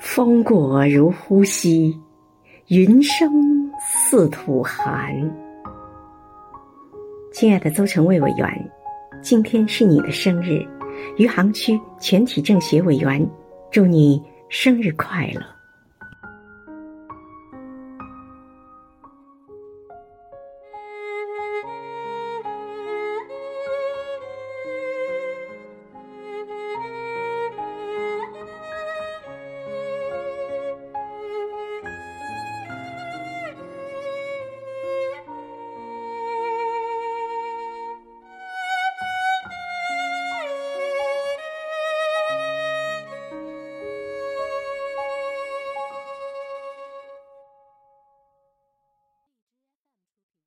风过如呼吸，云生似土寒。亲爱的邹成卫委员，今天是你的生日，余杭区全体政协委员祝你生日快乐。